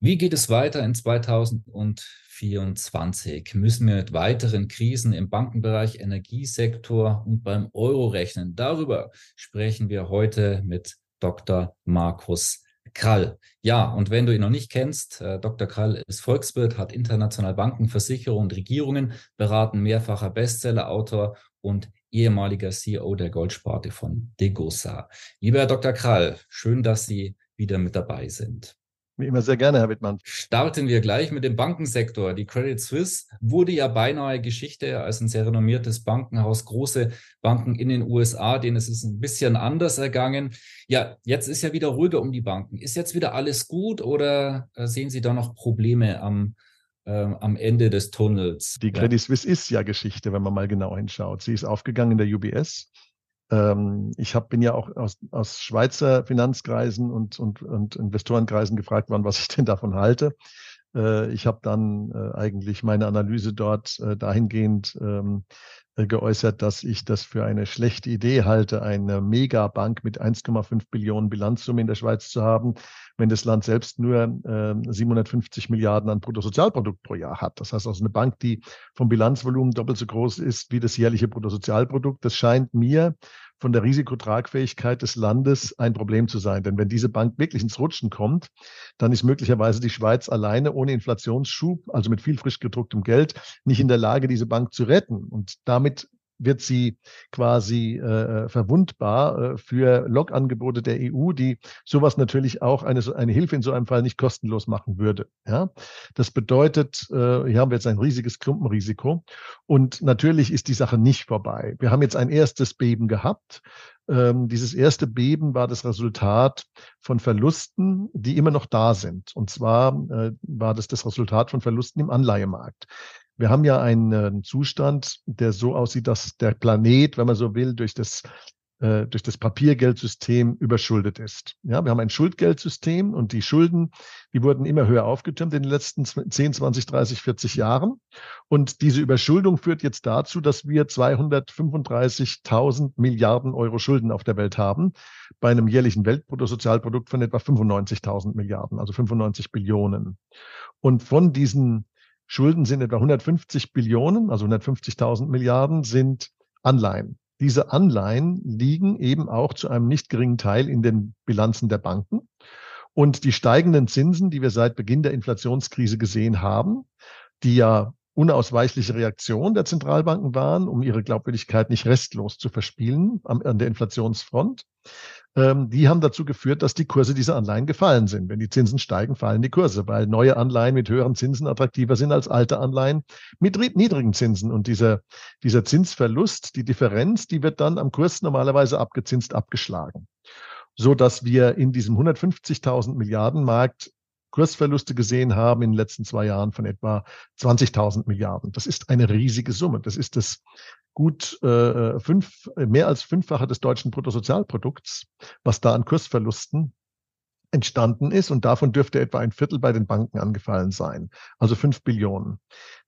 Wie geht es weiter in 2024? Müssen wir mit weiteren Krisen im Bankenbereich, Energiesektor und beim Euro rechnen? Darüber sprechen wir heute mit Dr. Markus Krall. Ja, und wenn du ihn noch nicht kennst, äh, Dr. Krall ist Volkswirt, hat international Banken, Versicherungen und Regierungen beraten, mehrfacher Bestsellerautor und ehemaliger CEO der Goldsparte von Degosa. Lieber Herr Dr. Krall, schön, dass Sie wieder mit dabei sind. Wie immer sehr gerne, Herr Wittmann. Starten wir gleich mit dem Bankensektor. Die Credit Suisse wurde ja beinahe Geschichte als ein sehr renommiertes Bankenhaus. Große Banken in den USA, denen ist es ein bisschen anders ergangen. Ja, jetzt ist ja wieder ruhiger um die Banken. Ist jetzt wieder alles gut oder äh, sehen Sie da noch Probleme am, äh, am Ende des Tunnels? Die Credit Suisse ist ja Geschichte, wenn man mal genau hinschaut. Sie ist aufgegangen in der UBS ähm, ich hab, bin ja auch aus, aus Schweizer Finanzkreisen und, und, und Investorenkreisen gefragt worden, was ich denn davon halte. Äh, ich habe dann äh, eigentlich meine Analyse dort äh, dahingehend ähm, äh, geäußert, dass ich das für eine schlechte Idee halte, eine Megabank mit 1,5 Billionen Bilanzsumme in der Schweiz zu haben, wenn das Land selbst nur äh, 750 Milliarden an Bruttosozialprodukt pro Jahr hat. Das heißt also eine Bank, die vom Bilanzvolumen doppelt so groß ist wie das jährliche Bruttosozialprodukt. Das scheint mir von der Risikotragfähigkeit des Landes ein Problem zu sein. Denn wenn diese Bank wirklich ins Rutschen kommt, dann ist möglicherweise die Schweiz alleine ohne Inflationsschub, also mit viel frisch gedrucktem Geld, nicht in der Lage, diese Bank zu retten. Und damit wird sie quasi äh, verwundbar äh, für Log-Angebote der EU, die sowas natürlich auch eine, eine Hilfe in so einem Fall nicht kostenlos machen würde. Ja? Das bedeutet, äh, hier haben wir jetzt ein riesiges Klumpenrisiko und natürlich ist die Sache nicht vorbei. Wir haben jetzt ein erstes Beben gehabt. Ähm, dieses erste Beben war das Resultat von Verlusten, die immer noch da sind. Und zwar äh, war das das Resultat von Verlusten im Anleihemarkt. Wir haben ja einen Zustand, der so aussieht, dass der Planet, wenn man so will, durch das äh, durch das Papiergeldsystem überschuldet ist. Ja, wir haben ein Schuldgeldsystem und die Schulden, die wurden immer höher aufgetürmt in den letzten 10, 20, 30, 40 Jahren. Und diese Überschuldung führt jetzt dazu, dass wir 235.000 Milliarden Euro Schulden auf der Welt haben, bei einem jährlichen Weltbruttosozialprodukt von etwa 95.000 Milliarden, also 95 Billionen. Und von diesen Schulden sind etwa 150 Billionen, also 150.000 Milliarden sind Anleihen. Diese Anleihen liegen eben auch zu einem nicht geringen Teil in den Bilanzen der Banken. Und die steigenden Zinsen, die wir seit Beginn der Inflationskrise gesehen haben, die ja unausweichliche Reaktion der Zentralbanken waren, um ihre Glaubwürdigkeit nicht restlos zu verspielen an der Inflationsfront, ähm, die haben dazu geführt, dass die Kurse dieser Anleihen gefallen sind. Wenn die Zinsen steigen, fallen die Kurse, weil neue Anleihen mit höheren Zinsen attraktiver sind als alte Anleihen mit niedrigen Zinsen. Und dieser, dieser Zinsverlust, die Differenz, die wird dann am Kurs normalerweise abgezinst abgeschlagen. So dass wir in diesem 150.000 Milliarden Markt Kursverluste gesehen haben in den letzten zwei Jahren von etwa 20.000 Milliarden. Das ist eine riesige Summe. Das ist das gut äh, fünf, mehr als fünffache des deutschen Bruttosozialprodukts, was da an Kursverlusten entstanden ist und davon dürfte etwa ein Viertel bei den Banken angefallen sein, also fünf Billionen.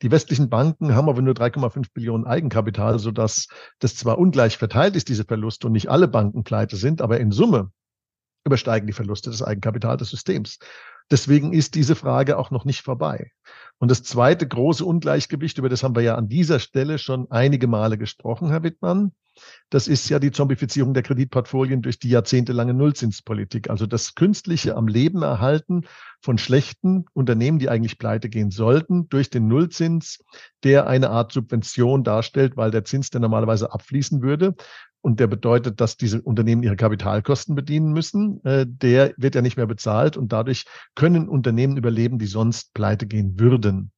Die westlichen Banken haben aber nur 3,5 Billionen Eigenkapital, sodass das zwar ungleich verteilt ist, diese Verluste, und nicht alle Banken pleite sind, aber in Summe übersteigen die Verluste des Eigenkapitals des Systems. Deswegen ist diese Frage auch noch nicht vorbei. Und das zweite große Ungleichgewicht, über das haben wir ja an dieser Stelle schon einige Male gesprochen, Herr Wittmann, das ist ja die Zombifizierung der Kreditportfolien durch die jahrzehntelange Nullzinspolitik. Also das künstliche am Leben erhalten von schlechten Unternehmen, die eigentlich pleite gehen sollten, durch den Nullzins, der eine Art Subvention darstellt, weil der Zins, der normalerweise abfließen würde, und der bedeutet, dass diese Unternehmen ihre Kapitalkosten bedienen müssen, äh, der wird ja nicht mehr bezahlt und dadurch können Unternehmen überleben, die sonst pleite gehen würden.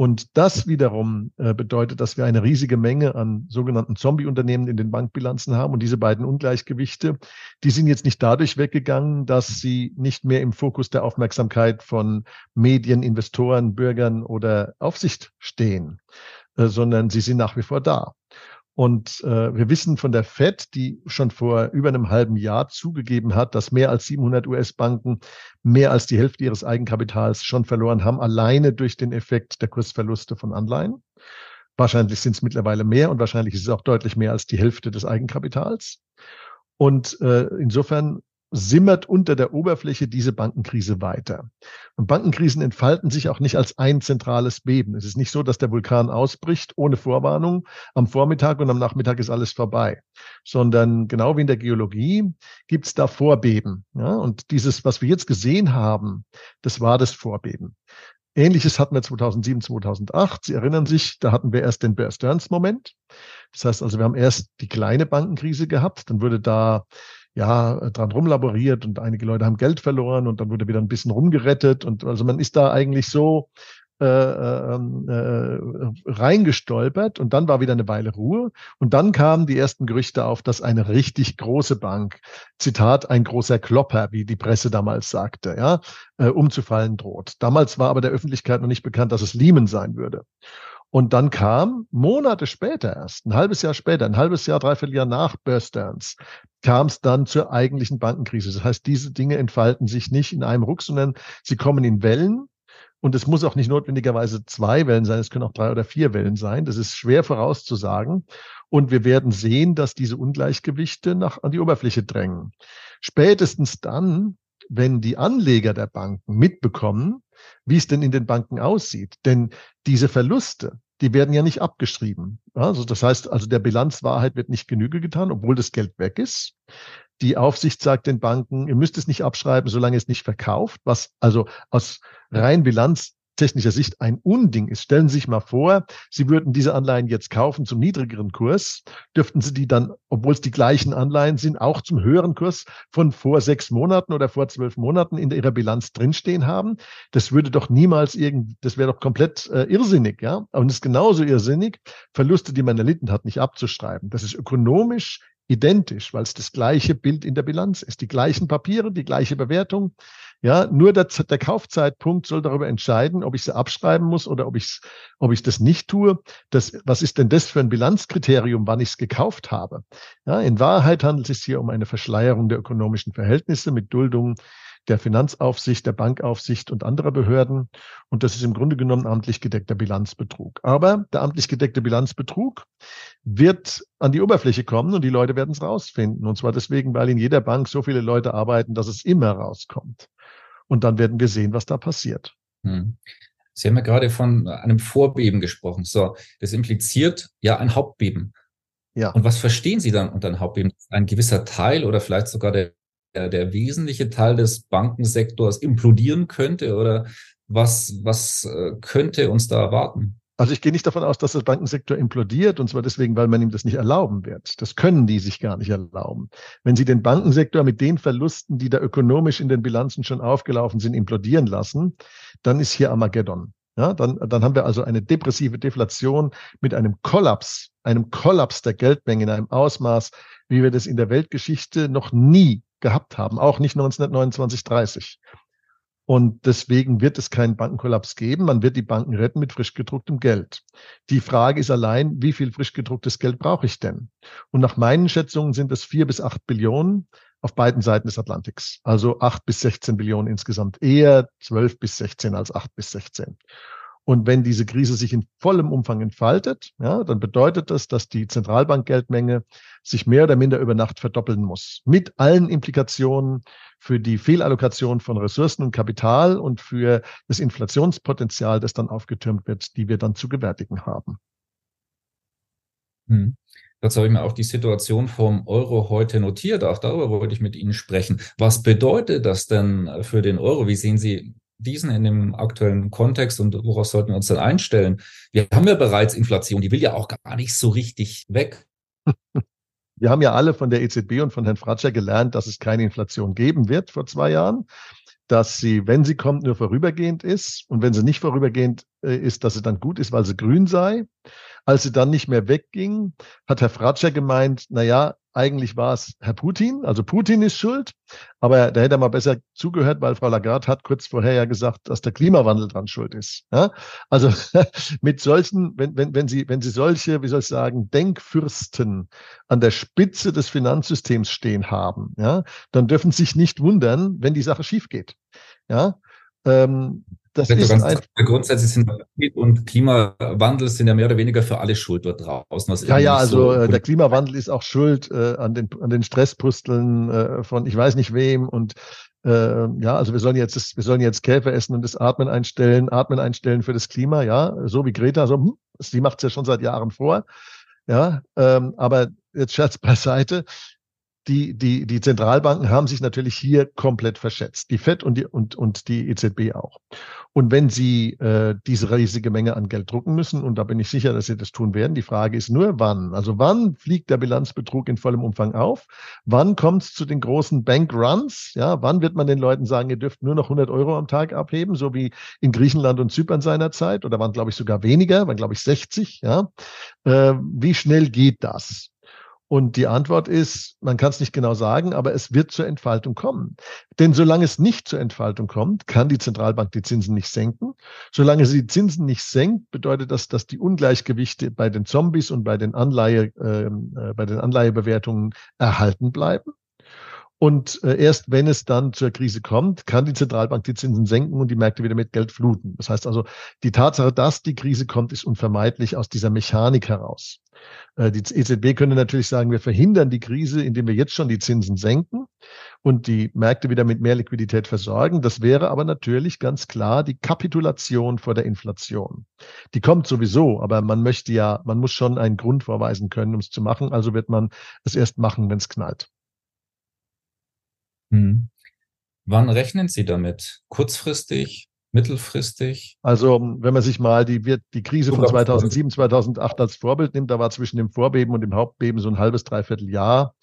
Und das wiederum äh, bedeutet, dass wir eine riesige Menge an sogenannten Zombie-Unternehmen in den Bankbilanzen haben. Und diese beiden Ungleichgewichte, die sind jetzt nicht dadurch weggegangen, dass sie nicht mehr im Fokus der Aufmerksamkeit von Medien, Investoren, Bürgern oder Aufsicht stehen, äh, sondern sie sind nach wie vor da. Und äh, wir wissen von der Fed, die schon vor über einem halben Jahr zugegeben hat, dass mehr als 700 US-Banken mehr als die Hälfte ihres Eigenkapitals schon verloren haben, alleine durch den Effekt der Kursverluste von Anleihen. Wahrscheinlich sind es mittlerweile mehr und wahrscheinlich ist es auch deutlich mehr als die Hälfte des Eigenkapitals. Und äh, insofern simmert unter der Oberfläche diese Bankenkrise weiter. Und Bankenkrisen entfalten sich auch nicht als ein zentrales Beben. Es ist nicht so, dass der Vulkan ausbricht ohne Vorwarnung am Vormittag und am Nachmittag ist alles vorbei, sondern genau wie in der Geologie gibt es da Vorbeben. Ja? Und dieses, was wir jetzt gesehen haben, das war das Vorbeben. Ähnliches hatten wir 2007, 2008. Sie erinnern sich, da hatten wir erst den Bear Stearns Moment. Das heißt also, wir haben erst die kleine Bankenkrise gehabt, dann wurde da ja, dran rumlaboriert und einige Leute haben Geld verloren und dann wurde wieder ein bisschen rumgerettet und also man ist da eigentlich so äh, ähm, äh, reingestolpert und dann war wieder eine Weile Ruhe und dann kamen die ersten Gerüchte auf, dass eine richtig große Bank, Zitat, ein großer Klopper, wie die Presse damals sagte, ja, äh, umzufallen droht. Damals war aber der Öffentlichkeit noch nicht bekannt, dass es Lehman sein würde. Und dann kam Monate später erst, ein halbes Jahr später, ein halbes Jahr, dreiviertel Jahr nach Stearns, kam es dann zur eigentlichen Bankenkrise. Das heißt, diese Dinge entfalten sich nicht in einem Ruck, sondern sie kommen in Wellen. Und es muss auch nicht notwendigerweise zwei Wellen sein, es können auch drei oder vier Wellen sein. Das ist schwer vorauszusagen. Und wir werden sehen, dass diese Ungleichgewichte nach, an die Oberfläche drängen. Spätestens dann, wenn die Anleger der Banken mitbekommen, wie es denn in den Banken aussieht. Denn diese Verluste, die werden ja nicht abgeschrieben. Also das heißt, also der Bilanzwahrheit wird nicht Genüge getan, obwohl das Geld weg ist. Die Aufsicht sagt den Banken, ihr müsst es nicht abschreiben, solange es nicht verkauft, was also aus rein Bilanz technischer Sicht ein Unding ist. Stellen Sie sich mal vor, Sie würden diese Anleihen jetzt kaufen zum niedrigeren Kurs, dürften Sie die dann, obwohl es die gleichen Anleihen sind, auch zum höheren Kurs von vor sechs Monaten oder vor zwölf Monaten in Ihrer Bilanz drinstehen haben. Das würde doch niemals irgend, das wäre doch komplett äh, irrsinnig, ja. Und es ist genauso irrsinnig, Verluste, die man erlitten hat, nicht abzuschreiben. Das ist ökonomisch identisch, weil es das gleiche Bild in der Bilanz ist. Die gleichen Papiere, die gleiche Bewertung. Ja, nur der, der Kaufzeitpunkt soll darüber entscheiden, ob ich sie abschreiben muss oder ob ich ob ich das nicht tue. Das, was ist denn das für ein Bilanzkriterium, wann ich es gekauft habe? Ja, in Wahrheit handelt es sich hier um eine Verschleierung der ökonomischen Verhältnisse mit Duldung der Finanzaufsicht, der Bankaufsicht und anderer Behörden. Und das ist im Grunde genommen amtlich gedeckter Bilanzbetrug. Aber der amtlich gedeckte Bilanzbetrug wird an die Oberfläche kommen und die Leute werden es rausfinden. Und zwar deswegen, weil in jeder Bank so viele Leute arbeiten, dass es immer rauskommt. Und dann werden wir sehen, was da passiert. Hm. Sie haben ja gerade von einem Vorbeben gesprochen. So, das impliziert ja ein Hauptbeben. Ja. Und was verstehen Sie dann unter einem Hauptbeben? Ein gewisser Teil oder vielleicht sogar der, der, der wesentliche Teil des Bankensektors implodieren könnte oder was, was äh, könnte uns da erwarten? Also ich gehe nicht davon aus, dass der Bankensektor implodiert, und zwar deswegen, weil man ihm das nicht erlauben wird. Das können die sich gar nicht erlauben. Wenn sie den Bankensektor mit den Verlusten, die da ökonomisch in den Bilanzen schon aufgelaufen sind, implodieren lassen, dann ist hier Armageddon. Ja, dann, dann haben wir also eine depressive Deflation mit einem Kollaps, einem Kollaps der Geldmenge in einem Ausmaß, wie wir das in der Weltgeschichte noch nie gehabt haben, auch nicht 1929, 30. Und deswegen wird es keinen Bankenkollaps geben. Man wird die Banken retten mit frisch gedrucktem Geld. Die Frage ist allein, wie viel frisch gedrucktes Geld brauche ich denn? Und nach meinen Schätzungen sind es vier bis acht Billionen auf beiden Seiten des Atlantiks. Also acht bis 16 Billionen insgesamt. Eher zwölf bis 16 als acht bis 16. Und wenn diese Krise sich in vollem Umfang entfaltet, ja, dann bedeutet das, dass die Zentralbankgeldmenge sich mehr oder minder über Nacht verdoppeln muss. Mit allen Implikationen für die Fehlallokation von Ressourcen und Kapital und für das Inflationspotenzial, das dann aufgetürmt wird, die wir dann zu gewärtigen haben. Hm. Dazu habe ich mir auch die Situation vom Euro heute notiert. Auch darüber wollte ich mit Ihnen sprechen. Was bedeutet das denn für den Euro? Wie sehen Sie diesen in dem aktuellen Kontext und worauf sollten wir uns dann einstellen? Wir haben ja bereits Inflation, die will ja auch gar nicht so richtig weg. Wir haben ja alle von der EZB und von Herrn Fratscher gelernt, dass es keine Inflation geben wird vor zwei Jahren. dass sie, wenn sie kommt, nur vorübergehend ist und wenn sie nicht vorübergehend äh, ist, dass sie dann gut ist, weil sie grün sei. Als sie dann nicht mehr wegging, hat Herr Fratscher gemeint, na ja, eigentlich war es Herr Putin, also Putin ist schuld, aber da hätte er mal besser zugehört, weil Frau Lagarde hat kurz vorher ja gesagt, dass der Klimawandel dran schuld ist. Ja? Also mit solchen, wenn, wenn, wenn, Sie, wenn Sie solche, wie soll ich sagen, Denkfürsten an der Spitze des Finanzsystems stehen haben, ja, dann dürfen Sie sich nicht wundern, wenn die Sache schief geht. Ja, ähm, das ist ganz, grundsätzlich sind und Klimawandel sind ja mehr oder weniger für alle schuld dort draußen. ja, ja, also so äh, der Klimawandel ist auch schuld äh, an den an den Stresspusteln äh, von ich weiß nicht wem und äh, ja, also wir sollen jetzt wir sollen jetzt Käfer essen und das Atmen einstellen, Atmen einstellen für das Klima, ja, so wie Greta, so hm, sie macht es ja schon seit Jahren vor, ja, ähm, aber jetzt Scherz beiseite die, die, die Zentralbanken haben sich natürlich hier komplett verschätzt. Die FED und die, und, und die EZB auch. Und wenn sie äh, diese riesige Menge an Geld drucken müssen, und da bin ich sicher, dass sie das tun werden, die Frage ist nur, wann? Also wann fliegt der Bilanzbetrug in vollem Umfang auf? Wann kommt es zu den großen Bankruns? Ja, wann wird man den Leuten sagen, ihr dürft nur noch 100 Euro am Tag abheben, so wie in Griechenland und Zypern seinerzeit? Oder waren, glaube ich, sogar weniger, waren, glaube ich, 60. Ja, äh, wie schnell geht das? Und die Antwort ist, man kann es nicht genau sagen, aber es wird zur Entfaltung kommen. Denn solange es nicht zur Entfaltung kommt, kann die Zentralbank die Zinsen nicht senken. Solange sie die Zinsen nicht senkt, bedeutet das, dass die Ungleichgewichte bei den Zombies und bei den Anleihe, ähm, äh, bei den Anleihebewertungen erhalten bleiben. Und äh, erst wenn es dann zur Krise kommt, kann die Zentralbank die Zinsen senken und die Märkte wieder mit Geld fluten. Das heißt also, die Tatsache, dass die Krise kommt, ist unvermeidlich aus dieser Mechanik heraus. Äh, die EZB könnte natürlich sagen, wir verhindern die Krise, indem wir jetzt schon die Zinsen senken und die Märkte wieder mit mehr Liquidität versorgen. Das wäre aber natürlich ganz klar die Kapitulation vor der Inflation. Die kommt sowieso, aber man möchte ja, man muss schon einen Grund vorweisen können, um es zu machen. Also wird man es erst machen, wenn es knallt. Hm. Wann rechnen Sie damit? Kurzfristig, mittelfristig? Also, wenn man sich mal die, die Krise von 2007, 2008 als Vorbild nimmt, da war zwischen dem Vorbeben und dem Hauptbeben so ein halbes, dreiviertel Jahr.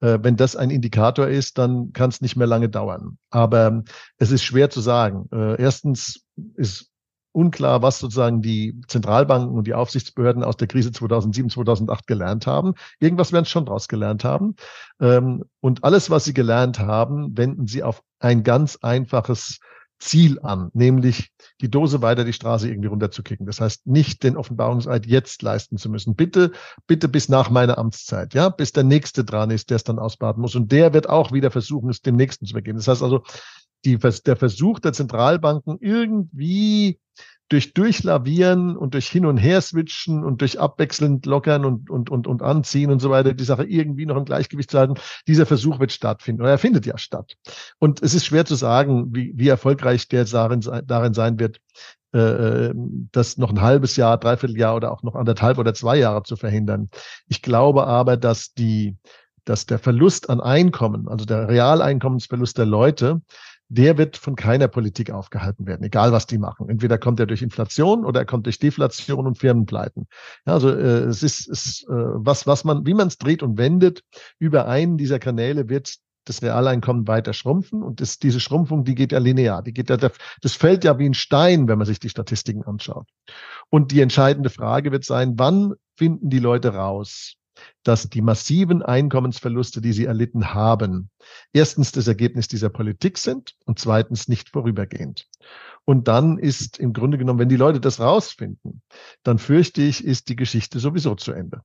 Äh, wenn das ein Indikator ist, dann kann es nicht mehr lange dauern. Aber es ist schwer zu sagen. Äh, erstens ist unklar, was sozusagen die Zentralbanken und die Aufsichtsbehörden aus der Krise 2007, 2008 gelernt haben. Irgendwas werden sie schon daraus gelernt haben. Ähm, und alles, was sie gelernt haben, wenden sie auf ein ganz einfaches Ziel an, nämlich die Dose weiter die Straße irgendwie runterzukicken. Das heißt, nicht den Offenbarungseid jetzt leisten zu müssen. Bitte, bitte bis nach meiner Amtszeit, ja, bis der Nächste dran ist, der es dann ausbaden muss. Und der wird auch wieder versuchen, es dem Nächsten zu vergeben. Das heißt also, die, der Versuch der Zentralbanken irgendwie durch Durchlavieren und durch Hin- und Her-Switchen und durch abwechselnd lockern und, und, und, und anziehen und so weiter, die Sache irgendwie noch im Gleichgewicht zu halten, dieser Versuch wird stattfinden oder er findet ja statt. Und es ist schwer zu sagen, wie, wie erfolgreich der darin, darin sein wird, äh, das noch ein halbes Jahr, dreiviertel Jahr oder auch noch anderthalb oder zwei Jahre zu verhindern. Ich glaube aber, dass die, dass der Verlust an Einkommen, also der Realeinkommensverlust der Leute, der wird von keiner Politik aufgehalten werden, egal was die machen. Entweder kommt er durch Inflation oder er kommt durch Deflation und Firmenpleiten. Ja, also äh, es ist, ist äh, was, was man, wie man es dreht und wendet, über einen dieser Kanäle wird das Realeinkommen weiter schrumpfen und das, diese Schrumpfung, die geht ja linear, die geht ja, das fällt ja wie ein Stein, wenn man sich die Statistiken anschaut. Und die entscheidende Frage wird sein, wann finden die Leute raus, dass die massiven Einkommensverluste, die sie erlitten haben, erstens das Ergebnis dieser Politik sind und zweitens nicht vorübergehend. Und dann ist im Grunde genommen, wenn die Leute das rausfinden, dann fürchte ich, ist die Geschichte sowieso zu Ende.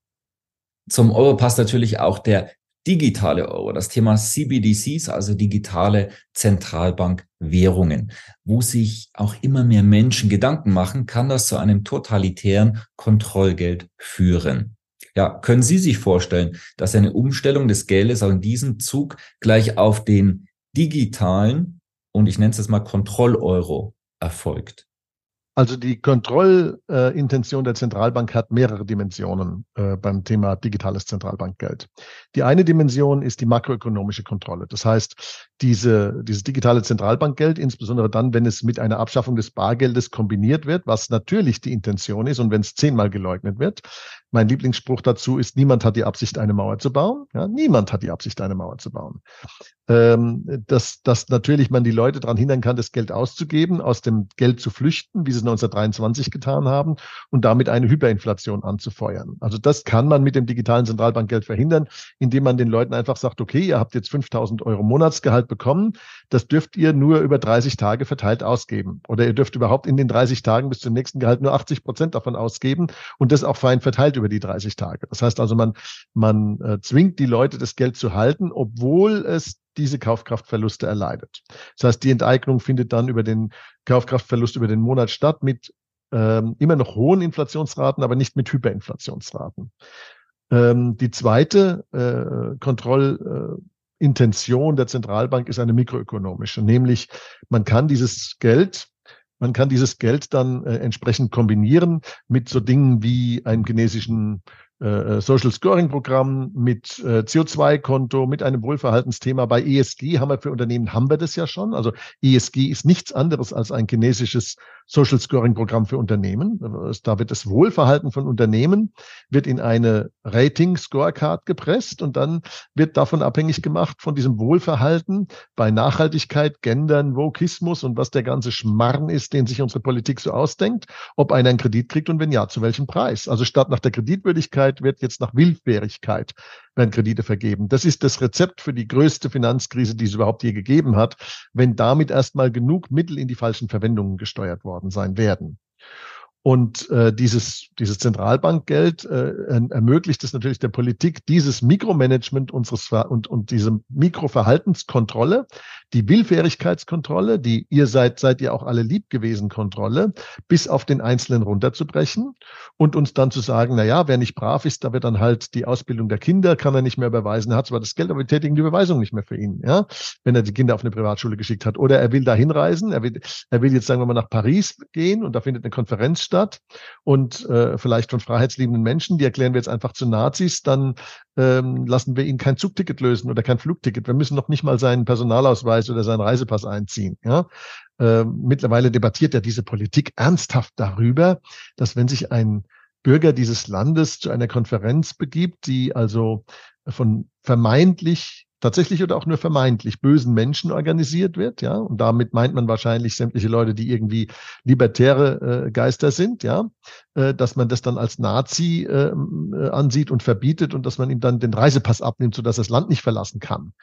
Zum Euro passt natürlich auch der digitale Euro, das Thema CBDCs, also digitale Zentralbankwährungen, wo sich auch immer mehr Menschen Gedanken machen, kann das zu einem totalitären Kontrollgeld führen. Ja, können Sie sich vorstellen, dass eine Umstellung des Geldes auch in diesem Zug gleich auf den digitalen und ich nenne es jetzt mal Kontrolleuro erfolgt? Also die Kontrollintention der Zentralbank hat mehrere Dimensionen äh, beim Thema digitales Zentralbankgeld. Die eine Dimension ist die makroökonomische Kontrolle. Das heißt, diese, dieses digitale Zentralbankgeld, insbesondere dann, wenn es mit einer Abschaffung des Bargeldes kombiniert wird, was natürlich die Intention ist und wenn es zehnmal geleugnet wird, Mein Lieblingsspruch dazu ist, niemand hat die Absicht, eine Mauer zu bauen. Ja, niemand hat die Absicht, eine Mauer zu bauen. Ähm, dass, dass natürlich man die Leute daran hindern kann, das Geld auszugeben, aus dem Geld zu flüchten, wie sie es 1923 getan haben, und damit eine Hyperinflation anzufeuern. Also das kann man mit dem digitalen Zentralbankgeld verhindern, indem man den Leuten einfach sagt, okay, ihr habt jetzt 5000 Euro Monatsgehalt bekommen, das dürft ihr nur über 30 Tage verteilt ausgeben. Oder ihr dürft überhaupt in den 30 Tagen bis zum nächsten Gehalt nur 80 Prozent davon ausgeben und das auch fein verteilt über die 30 Tage. Das heißt also, man, man äh, zwingt die Leute, das Geld zu halten, obwohl es diese Kaufkraftverluste erleidet. Das heißt, die Enteignung findet dann über den Kaufkraftverlust über den Monat statt mit ähm, immer noch hohen Inflationsraten, aber nicht mit Hyperinflationsraten. Ähm, die zweite äh, Kontrollintention äh, der Zentralbank ist eine mikroökonomische, nämlich man kann dieses Geld man kann dieses Geld dann äh, entsprechend kombinieren mit so Dingen wie einem chinesischen äh, äh, Social Scoring Programm, mit äh, CO2-Konto, mit einem Wohlverhaltensthema. Bei ESG haben wir für Unternehmen, haben wir das ja schon. Also ESG ist nichts anderes als ein chinesisches Social Scoring Programm für Unternehmen. Da wird das Wohlverhalten von Unternehmen wird in eine Rating Scorecard gepresst und dann wird davon abhängig gemacht von diesem Wohlverhalten bei Nachhaltigkeit, Gendern, Vokismus und was der ganze Schmarrn ist, den sich unsere Politik so ausdenkt, ob einer einen Kredit kriegt und wenn ja, zu welchem Preis. Also statt nach der Kreditwürdigkeit wird jetzt nach Willfährigkeit werden Kredite vergeben. Das ist das Rezept für die größte Finanzkrise, die es überhaupt je gegeben hat, wenn damit erstmal genug Mittel in die falschen Verwendungen gesteuert worden sein werden. Und äh, dieses, dieses Zentralbankgeld äh, ermöglicht es natürlich der Politik, dieses Mikromanagement unseres Ver und, und diese Mikroverhaltenskontrolle, die Willfährigkeitskontrolle, die ihr seid, seid ihr auch alle lieb gewesen Kontrolle, bis auf den Einzelnen runterzubrechen und uns dann zu sagen, na ja, wer nicht brav ist, da wird dann halt die Ausbildung der Kinder, kann er nicht mehr überweisen, er hat zwar das Geld, aber wir tätigen die Überweisung nicht mehr für ihn, ja, wenn er die Kinder auf eine Privatschule geschickt hat. Oder er will da hinreisen, er will, er will jetzt sagen wir mal nach Paris gehen und da findet eine Konferenz statt und äh, vielleicht von freiheitsliebenden Menschen, die erklären wir jetzt einfach zu Nazis, dann ähm, lassen wir ihn kein Zugticket lösen oder kein Flugticket. Wir müssen noch nicht mal seinen Personalausweis oder seinen Reisepass einziehen. Ja? Ähm, mittlerweile debattiert ja diese Politik ernsthaft darüber, dass wenn sich ein Bürger dieses Landes zu einer Konferenz begibt, die also von vermeintlich tatsächlich oder auch nur vermeintlich bösen Menschen organisiert wird, ja, und damit meint man wahrscheinlich sämtliche Leute, die irgendwie libertäre äh, Geister sind, ja, äh, dass man das dann als Nazi äh, äh, ansieht und verbietet und dass man ihm dann den Reisepass abnimmt, sodass er das Land nicht verlassen kann.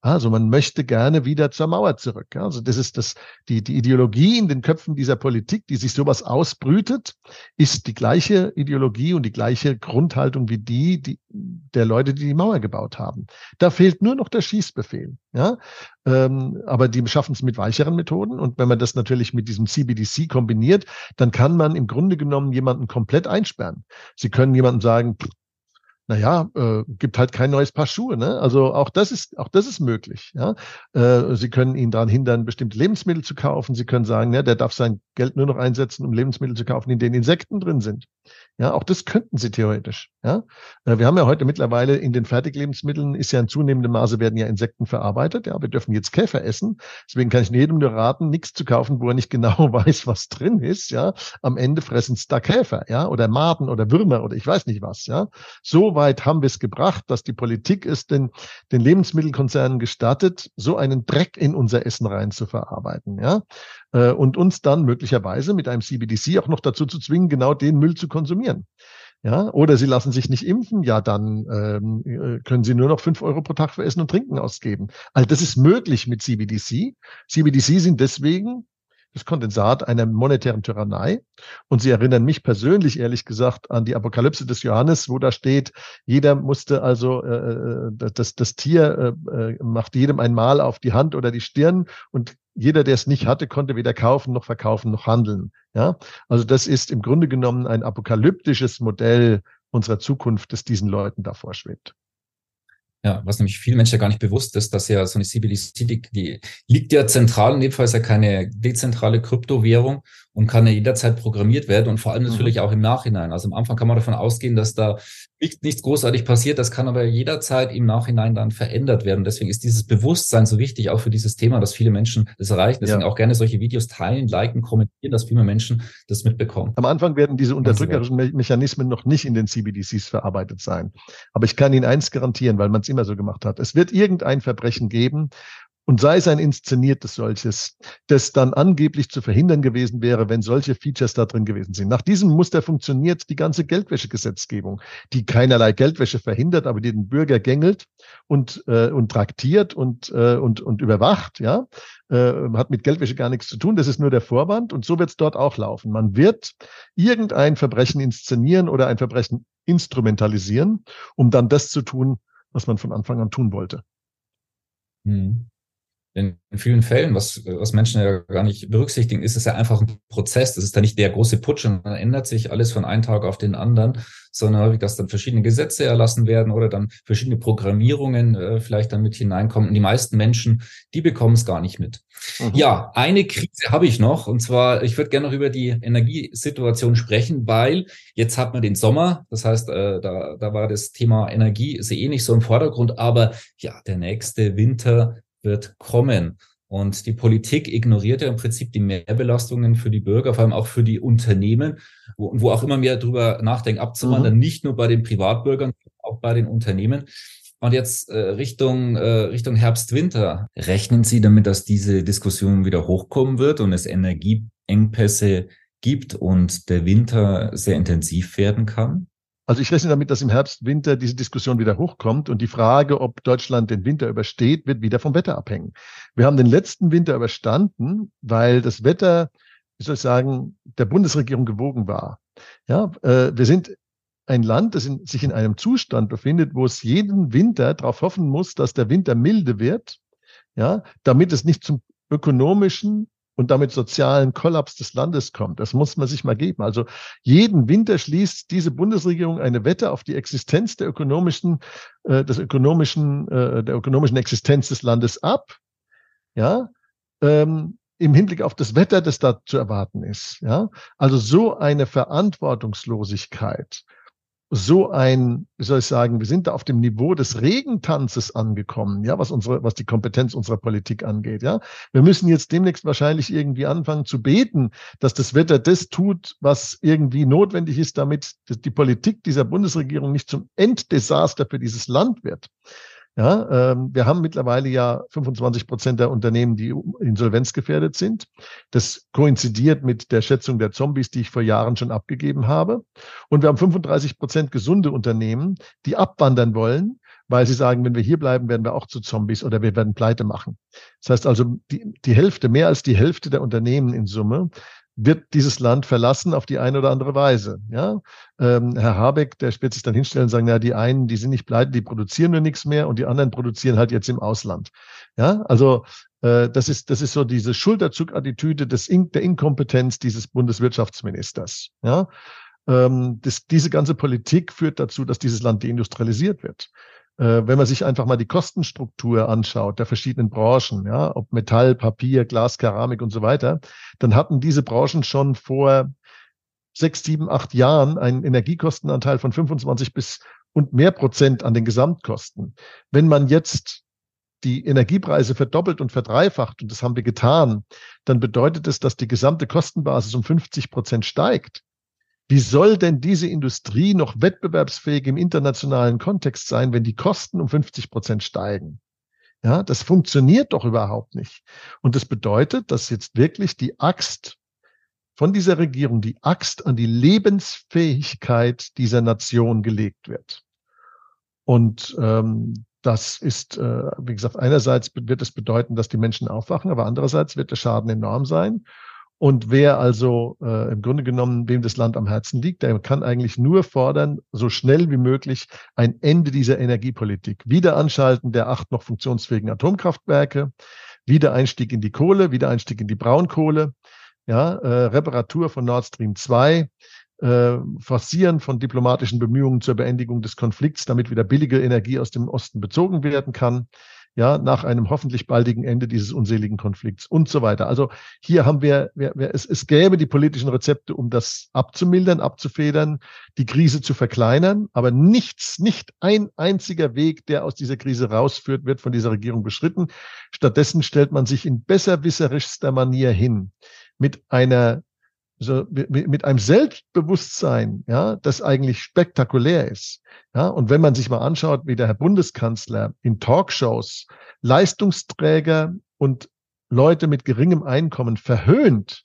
Also man möchte gerne wieder zur Mauer zurück. Ja? Also das ist das, die, die Ideologie in den Köpfen dieser Politik, die sich sowas ausbrütet, ist die gleiche Ideologie und die gleiche Grundhaltung wie die, die der Leute, die die Mauer gebaut haben. Da fehlt nur noch der Schießbefehl. Ja? Ähm, aber die schaffen es mit weicheren Methoden. Und wenn man das natürlich mit diesem CBDC kombiniert, dann kann man im Grunde genommen jemanden komplett einsperren. Sie können jemandem sagen, naja, äh, gibt halt kein neues Paar Schuhe. Ne? Also auch das ist auch das ist möglich. Ja? Äh, Sie können ihn daran hindern, bestimmte Lebensmittel zu kaufen. Sie können sagen, ne, der darf sein Geld nur noch einsetzen, um Lebensmittel zu kaufen, in denen Insekten drin sind. Ja, auch das könnten sie theoretisch. Ja, äh, wir haben ja heute mittlerweile in den Fertiglebensmitteln ist ja in zunehmendem Maße werden ja Insekten verarbeitet. Ja, wir dürfen jetzt Käfer essen. Deswegen kann ich jedem nur raten, nichts zu kaufen, wo er nicht genau weiß, was drin ist. Ja, am Ende fressen es da Käfer. Ja, oder Maden oder Würmer oder ich weiß nicht was. Ja, so weit haben wir es gebracht, dass die Politik es den, den Lebensmittelkonzernen gestattet, so einen Dreck in unser Essen rein zu verarbeiten. Ja, äh, und uns dann möglicherweise mit einem CBDC auch noch dazu zu zwingen, genau den Müll zu konsumieren. Ja, oder sie lassen sich nicht impfen, ja, dann ähm, äh, können sie nur noch fünf Euro pro Tag für Essen und Trinken ausgeben. Also das ist möglich mit CBDC. CBDC sind deswegen das Kondensat einer monetären Tyrannei. Und sie erinnern mich persönlich, ehrlich gesagt, an die Apokalypse des Johannes, wo da steht, jeder musste also, äh, äh das, das Tier äh, äh, macht jedem ein Mal auf die Hand oder die Stirn und jeder, der es nicht hatte, konnte weder kaufen noch verkaufen noch handeln. Ja, also das ist im Grunde genommen ein apokalyptisches Modell unserer Zukunft, das diesen Leuten davor schwebt. Ja, was nämlich vielen Menschen gar nicht bewusst ist, dass ja so eine CBDC, die, die liegt ja zentral, in dem Fall ist ja keine dezentrale Kryptowährung und kann ja jederzeit programmiert werden und vor allem natürlich mhm. auch im Nachhinein. Also am Anfang kann man davon ausgehen, dass da nicht, nichts großartig passiert. Das kann aber jederzeit im Nachhinein dann verändert werden. Deswegen ist dieses Bewusstsein so wichtig, auch für dieses Thema, dass viele Menschen das erreichen. Deswegen ja. auch gerne solche Videos teilen, liken, kommentieren, dass viele Menschen das mitbekommen. Am Anfang werden diese unterdrückerischen Me Mechanismen noch nicht in den CBDCs verarbeitet sein. Aber ich kann Ihnen eins garantieren, weil man es immer so gemacht hat. Es wird irgendein Verbrechen geben, und sei es ein inszeniertes solches, das dann angeblich zu verhindern gewesen wäre, wenn solche Features da drin gewesen sind. Nach diesem Muster funktioniert die ganze Geldwäschegesetzgebung, die keinerlei Geldwäsche verhindert, aber die den Bürger gängelt und, äh, und traktiert und, äh, und, und überwacht, ja, äh, hat mit Geldwäsche gar nichts zu tun. Das ist nur der Vorwand und so wird es dort auch laufen. Man wird irgendein Verbrechen inszenieren oder ein Verbrechen instrumentalisieren, um dann das zu tun, was man von Anfang an tun wollte. Hm in vielen Fällen, was, was Menschen ja gar nicht berücksichtigen, ist es ja einfach ein Prozess. Das ist dann nicht der große Putsch und dann ändert sich alles von einem Tag auf den anderen, sondern häufig, dass dann verschiedene Gesetze erlassen werden oder dann verschiedene Programmierungen äh, vielleicht dann mit hineinkommen. Und die meisten Menschen, die bekommen es gar nicht mit. Mhm. Ja, eine Krise habe ich noch. Und zwar, ich würde gerne noch über die Energiesituation sprechen, weil jetzt hat man den Sommer. Das heißt, äh, da, da war das Thema Energie ist eh nicht so im Vordergrund. Aber ja, der nächste Winter wird kommen. Und die Politik ignoriert ja im Prinzip die Mehrbelastungen für die Bürger, vor allem auch für die Unternehmen, wo, wo auch immer mehr darüber nachdenken, abzuwandern, mhm. nicht nur bei den Privatbürgern, auch bei den Unternehmen. Und jetzt äh, Richtung, äh, Richtung Herbst, Winter. Rechnen Sie damit, dass diese Diskussion wieder hochkommen wird und es Energieengpässe gibt und der Winter sehr intensiv werden kann? Also ich rechne damit, dass im Herbst, Winter diese Diskussion wieder hochkommt und die Frage, ob Deutschland den Winter übersteht, wird wieder vom Wetter abhängen. Wir haben den letzten Winter überstanden, weil das Wetter, wie soll ich sagen, der Bundesregierung gewogen war. Ja, äh, wir sind ein Land, das in, sich in einem Zustand befindet, wo es jeden Winter darauf hoffen muss, dass der Winter milde wird, ja, damit es nicht zum ökonomischen und damit sozialen Kollaps des Landes kommt. Das muss man sich mal geben. Also jeden Winter schließt diese Bundesregierung eine Wette auf die Existenz der ökonomischen, äh, des ökonomischen, äh, der ökonomischen Existenz des Landes ab. Ja, ähm, im Hinblick auf das Wetter, das da zu erwarten ist. Ja, also so eine Verantwortungslosigkeit so ein, wie soll ich sagen, wir sind da auf dem Niveau des Regentanzes angekommen, ja, was unsere, was die Kompetenz unserer Politik angeht, ja. Wir müssen jetzt demnächst wahrscheinlich irgendwie anfangen zu beten, dass das Wetter das tut, was irgendwie notwendig ist, damit die Politik dieser Bundesregierung nicht zum Enddesaster für dieses Land wird. Ja, ähm, wir haben mittlerweile ja 25 Prozent der Unternehmen, die insolvenzgefährdet sind. Das koinzidiert mit der Schätzung der Zombies, die ich vor Jahren schon abgegeben habe. Und wir haben 35 Prozent gesunde Unternehmen, die abwandern wollen, weil sie sagen, wenn wir hier bleiben, werden wir auch zu Zombies oder wir werden pleite machen. Das heißt also, die, die Hälfte, mehr als die Hälfte der Unternehmen in Summe wird dieses Land verlassen auf die eine oder andere Weise. Ja? Ähm, Herr Habeck, der wird sich dann hinstellen und sagen, ja, die einen, die sind nicht pleite, die produzieren nur nichts mehr und die anderen produzieren halt jetzt im Ausland. Ja, also äh, das ist das ist so diese Schulterzugattitüde In der Inkompetenz dieses Bundeswirtschaftsministers. Ja, ähm, das, diese ganze Politik führt dazu, dass dieses Land deindustrialisiert wird. Äh, wenn man sich einfach mal die Kostenstruktur anschaut der verschiedenen Branchen, ja, ob Metall, Papier, Glas, Keramik und so weiter, dann hatten diese Branchen schon vor sechs, sieben, acht Jahren einen Energiekostenanteil von 25 bis und mehr Prozent an den Gesamtkosten. Wenn man jetzt die Energiepreise verdoppelt und verdreifacht, und das haben wir getan, dann bedeutet es, dass die gesamte Kostenbasis um 50 Prozent steigt. Wie soll denn diese Industrie noch wettbewerbsfähig im internationalen Kontext sein, wenn die Kosten um 50 Prozent steigen? Ja, das funktioniert doch überhaupt nicht. Und das bedeutet, dass jetzt wirklich die Axt von dieser Regierung, die Axt an die Lebensfähigkeit dieser Nation gelegt wird. Und ähm, das ist, äh, wie gesagt, einerseits wird es bedeuten, dass die Menschen aufwachen, aber andererseits wird der Schaden enorm sein. Und wer also äh, im Grunde genommen, wem das Land am Herzen liegt, der kann eigentlich nur fordern, so schnell wie möglich ein Ende dieser Energiepolitik. Wiederanschalten der acht noch funktionsfähigen Atomkraftwerke, Wiedereinstieg in die Kohle, Wiedereinstieg in die Braunkohle, ja, äh, Reparatur von Nord Stream 2, äh, Forcieren von diplomatischen Bemühungen zur Beendigung des Konflikts, damit wieder billige Energie aus dem Osten bezogen werden kann. Ja, nach einem hoffentlich baldigen Ende dieses unseligen Konflikts und so weiter. Also hier haben wir, wir, wir es, es gäbe die politischen Rezepte, um das abzumildern, abzufedern, die Krise zu verkleinern, aber nichts, nicht ein einziger Weg, der aus dieser Krise rausführt, wird von dieser Regierung beschritten. Stattdessen stellt man sich in besserwisserischster Manier hin mit einer so mit, einem Selbstbewusstsein, ja, das eigentlich spektakulär ist. Ja, und wenn man sich mal anschaut, wie der Herr Bundeskanzler in Talkshows Leistungsträger und Leute mit geringem Einkommen verhöhnt,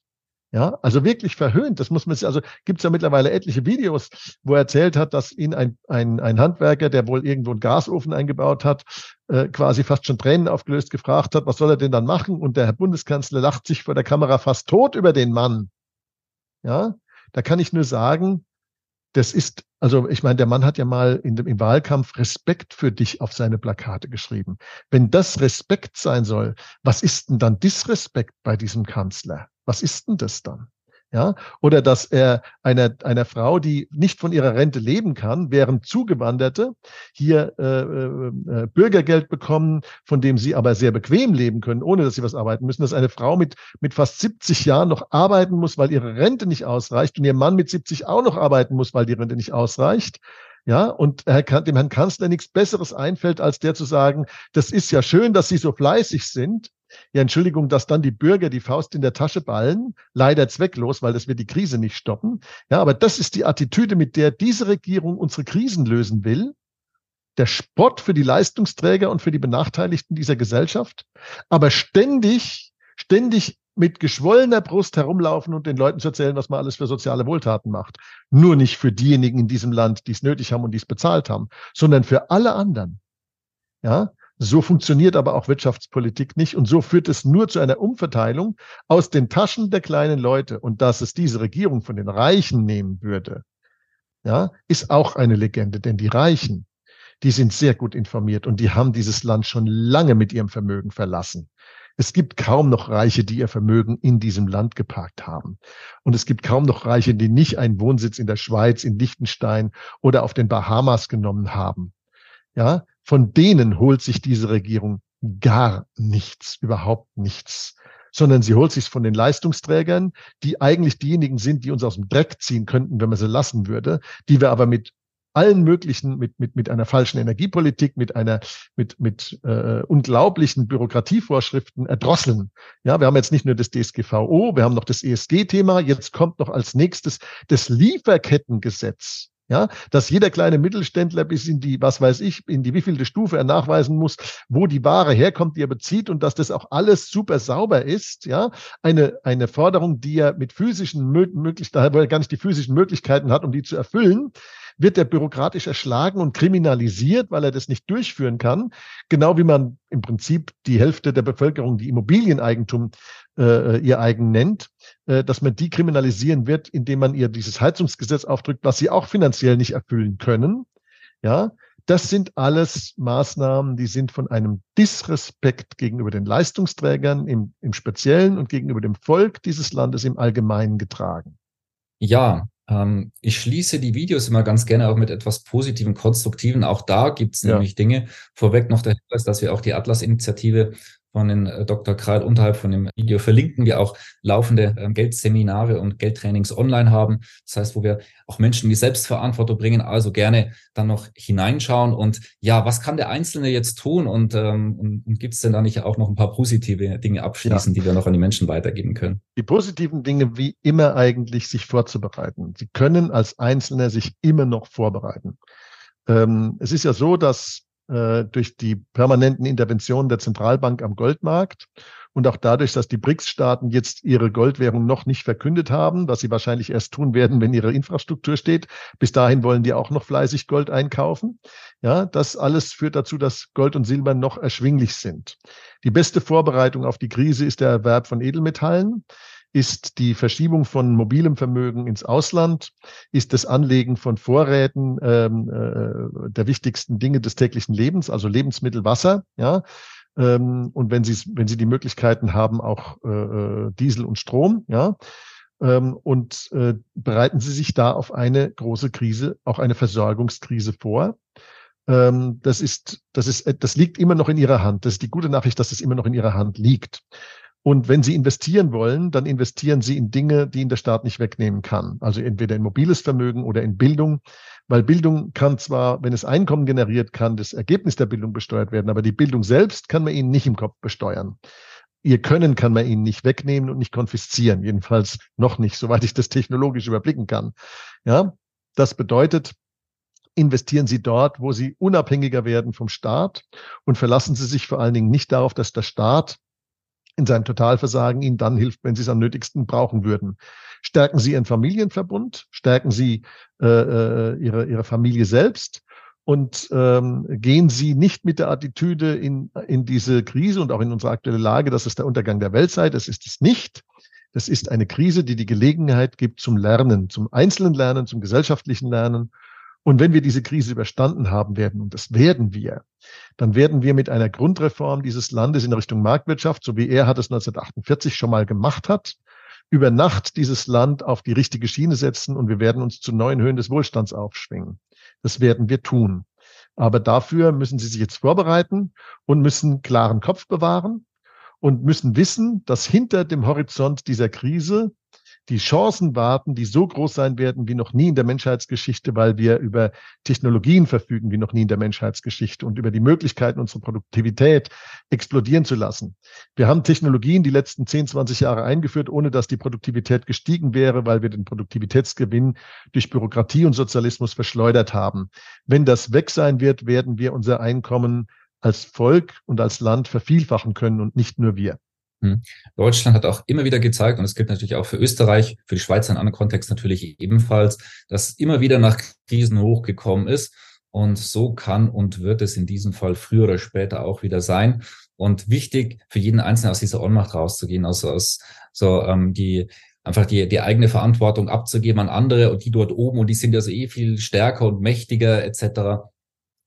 ja, also wirklich verhöhnt. Das muss man sich, also gibt es ja mittlerweile etliche Videos, wo er erzählt hat, dass ihn ein, ein, ein Handwerker, der wohl irgendwo einen Gasofen eingebaut hat, äh, quasi fast schon Tränen aufgelöst gefragt hat, was soll er denn dann machen? Und der Herr Bundeskanzler lacht sich vor der Kamera fast tot über den Mann. Ja, da kann ich nur sagen, das ist, also ich meine, der Mann hat ja mal in dem, im Wahlkampf Respekt für dich auf seine Plakate geschrieben. Wenn das Respekt sein soll, was ist denn dann Disrespekt bei diesem Kanzler? Was ist denn das dann? Ja, oder dass er einer, einer Frau, die nicht von ihrer Rente leben kann, während Zugewanderte hier äh, äh, Bürgergeld bekommen, von dem sie aber sehr bequem leben können, ohne dass sie was arbeiten müssen, dass eine Frau mit, mit fast 70 Jahren noch arbeiten muss, weil ihre Rente nicht ausreicht und ihr Mann mit 70 auch noch arbeiten muss, weil die Rente nicht ausreicht. Ja, und dem Herrn Kanzler nichts Besseres einfällt, als der zu sagen, das ist ja schön, dass Sie so fleißig sind, ja, Entschuldigung, dass dann die Bürger die Faust in der Tasche ballen, leider zwecklos, weil das wird die Krise nicht stoppen. Ja, aber das ist die Attitüde, mit der diese Regierung unsere Krisen lösen will. Der Spott für die Leistungsträger und für die Benachteiligten dieser Gesellschaft, aber ständig, ständig mit geschwollener Brust herumlaufen und den Leuten zu erzählen, was man alles für soziale Wohltaten macht. Nur nicht für diejenigen in diesem Land, die es nötig haben und die es bezahlt haben, sondern für alle anderen. Ja, so funktioniert aber auch Wirtschaftspolitik nicht und so führt es nur zu einer Umverteilung aus den Taschen der kleinen Leute. Und dass es diese Regierung von den Reichen nehmen würde, ja, ist auch eine Legende, denn die Reichen, die sind sehr gut informiert und die haben dieses Land schon lange mit ihrem Vermögen verlassen. Es gibt kaum noch Reiche, die ihr Vermögen in diesem Land geparkt haben. Und es gibt kaum noch Reiche, die nicht einen Wohnsitz in der Schweiz, in Liechtenstein oder auf den Bahamas genommen haben. Ja, von denen holt sich diese Regierung gar nichts, überhaupt nichts, sondern sie holt sich von den Leistungsträgern, die eigentlich diejenigen sind, die uns aus dem Dreck ziehen könnten, wenn man sie lassen würde, die wir aber mit allen möglichen, mit, mit, mit einer falschen Energiepolitik, mit einer, mit, mit äh, unglaublichen Bürokratievorschriften erdrosseln. Ja, wir haben jetzt nicht nur das DSGVO, wir haben noch das ESG-Thema, jetzt kommt noch als nächstes das Lieferkettengesetz. Ja, dass jeder kleine Mittelständler bis in die, was weiß ich, in die wievielte Stufe er nachweisen muss, wo die Ware herkommt, die er bezieht und dass das auch alles super sauber ist. Ja, eine, eine Forderung, die er mit physischen Möglichkeiten, wo er gar nicht die physischen Möglichkeiten hat, um die zu erfüllen, wird er bürokratisch erschlagen und kriminalisiert, weil er das nicht durchführen kann. Genau wie man im Prinzip die Hälfte der Bevölkerung, die Immobilieneigentum äh, ihr eigen nennt, äh, dass man die kriminalisieren wird, indem man ihr dieses Heizungsgesetz aufdrückt, was sie auch finanziell nicht erfüllen können. Ja, das sind alles Maßnahmen, die sind von einem Disrespekt gegenüber den Leistungsträgern im, im Speziellen und gegenüber dem Volk dieses Landes im Allgemeinen getragen. Ja, ähm, ich schließe die Videos immer ganz gerne auch mit etwas Positiven, Konstruktiven. Auch da gibt es ja. nämlich Dinge. Vorweg noch der Hinweis, dass wir auch die Atlas-Initiative von den äh, Dr. Krall unterhalb von dem Video verlinken wir auch laufende äh, Geldseminare und Geldtrainings online haben. Das heißt, wo wir auch Menschen die Selbstverantwortung bringen, also gerne dann noch hineinschauen und ja, was kann der Einzelne jetzt tun und, ähm, und, und gibt es denn da nicht auch noch ein paar positive Dinge abschließen, ja. die wir noch an die Menschen weitergeben können? Die positiven Dinge wie immer eigentlich sich vorzubereiten. Sie können als Einzelne sich immer noch vorbereiten. Ähm, es ist ja so, dass äh, durch die permanenten Interventionen der Zentralbank am Goldmarkt und auch dadurch, dass die BRICS-Staaten jetzt ihre Goldwährung noch nicht verkündet haben, was sie wahrscheinlich erst tun werden, wenn ihre Infrastruktur steht. Bis dahin wollen die auch noch fleißig Gold einkaufen. Ja, das alles führt dazu, dass Gold und Silber noch erschwinglich sind. Die beste Vorbereitung auf die Krise ist der Erwerb von Edelmetallen ist die Verschiebung von mobilem Vermögen ins Ausland, ist das Anlegen von Vorräten ähm, äh, der wichtigsten Dinge des täglichen Lebens, also Lebensmittel, Wasser, ja. Ähm, und wenn Sie, wenn Sie die Möglichkeiten haben, auch äh, äh, Diesel und Strom, ja. Ähm, und äh, bereiten Sie sich da auf eine große Krise, auch eine Versorgungskrise vor. ähm, das ist, das ist, das liegt immer noch in ihrer Hand. Das ist die gute Nachricht, dass es immer noch in ihrer Hand liegt. Und wenn Sie investieren wollen, dann investieren Sie in Dinge, die Ihnen der Staat nicht wegnehmen kann. Also entweder in mobiles Vermögen oder in Bildung. Weil Bildung kann zwar, wenn es Einkommen generiert, kann das Ergebnis der Bildung besteuert werden, aber die Bildung selbst kann man Ihnen nicht im Kopf besteuern. Ihr Können kann man Ihnen nicht wegnehmen und nicht konfiszieren. Jedenfalls noch nicht, soweit ich das technologisch überblicken kann. Ja, das bedeutet, investieren Sie dort, wo Sie unabhängiger werden vom Staat und verlassen Sie sich vor allen Dingen nicht darauf, dass der Staat in seinem Totalversagen Ihnen dann hilft, wenn Sie es am nötigsten brauchen würden. Stärken Sie Ihren Familienverbund, stärken Sie äh, äh, Ihre, Ihre Familie selbst und ähm, gehen Sie nicht mit der Attitüde in, in diese Krise und auch in unsere aktuelle Lage, dass es der Untergang der Welt sei. Das ist es nicht. Das ist eine Krise, die die Gelegenheit gibt zum Lernen, zum einzelnen Lernen, zum gesellschaftlichen Lernen und wenn wir diese Krise überstanden haben werden, und das werden wir, dann werden wir mit einer Grundreform dieses Landes in Richtung Marktwirtschaft, so wie er hat es 1948 schon mal gemacht hat, über Nacht dieses Land auf die richtige Schiene setzen und wir werden uns zu neuen Höhen des Wohlstands aufschwingen. Das werden wir tun. Aber dafür müssen Sie sich jetzt vorbereiten und müssen klaren Kopf bewahren und müssen wissen, dass hinter dem Horizont dieser Krise die Chancen warten, die so groß sein werden wie noch nie in der Menschheitsgeschichte, weil wir über Technologien verfügen wie noch nie in der Menschheitsgeschichte und über die Möglichkeiten, unsere Produktivität explodieren zu lassen. Wir haben Technologien die letzten 10, 20 Jahre eingeführt, ohne dass die Produktivität gestiegen wäre, weil wir den Produktivitätsgewinn durch Bürokratie und Sozialismus verschleudert haben. Wenn das weg sein wird, werden wir unser Einkommen als Volk und als Land vervielfachen können und nicht nur wir. Hm. Deutschland hat auch immer wieder gezeigt, und es gilt natürlich auch für Österreich, für die Schweiz in einem anderen Kontext natürlich ebenfalls, dass immer wieder nach Krisen hochgekommen ist. Und so kann und wird es in diesem Fall früher oder später auch wieder sein. Und wichtig für jeden Einzelnen aus dieser Ohnmacht rauszugehen, also aus so ähm, die einfach die, die eigene Verantwortung abzugeben an andere und die dort oben und die sind ja so eh viel stärker und mächtiger etc.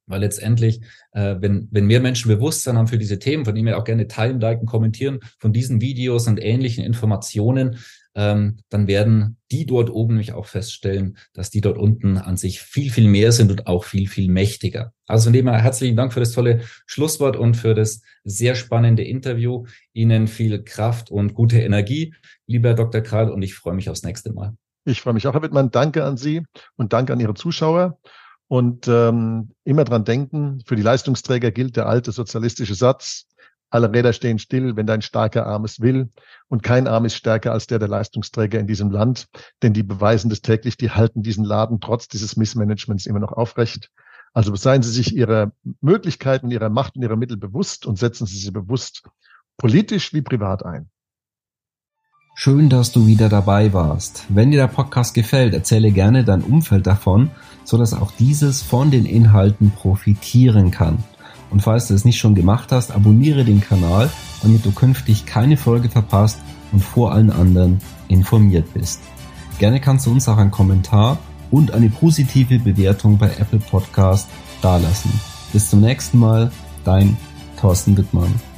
Weil letztendlich, äh, wenn, wenn mehr Menschen Bewusstsein haben für diese Themen, von denen wir auch gerne teilen, liken, kommentieren, von diesen Videos und ähnlichen Informationen, ähm, dann werden die dort oben nämlich auch feststellen, dass die dort unten an sich viel, viel mehr sind und auch viel, viel mächtiger. Also von dem her herzlichen Dank für das tolle Schlusswort und für das sehr spannende Interview. Ihnen viel Kraft und gute Energie, lieber Dr. Krall, und ich freue mich aufs nächste Mal. Ich freue mich auch, Herr Wittmann. Danke an Sie und danke an Ihre Zuschauer. Und ähm, immer dran denken, für die Leistungsträger gilt der alte sozialistische Satz, alle Räder stehen still, wenn dein starker Arm es will. Und kein Arm ist stärker als der der Leistungsträger in diesem Land. Denn die beweisen das täglich, die halten diesen Laden trotz dieses Missmanagements immer noch aufrecht. Also seien Sie sich Ihrer Möglichkeiten, Ihrer Macht und Ihrer Mittel bewusst und setzen Sie sie bewusst politisch wie privat ein. Schön, dass du wieder dabei warst. Wenn dir der Podcast gefällt, erzähle gerne dein Umfeld davon, so dass auch dieses von den Inhalten profitieren kann. Und falls du es nicht schon gemacht hast, abonniere den Kanal, damit du künftig keine Folge verpasst und vor allen anderen informiert bist. Gerne kannst du uns auch einen Kommentar und eine positive Bewertung bei Apple Podcast dalassen. Bis zum nächsten Mal, dein Thorsten Wittmann.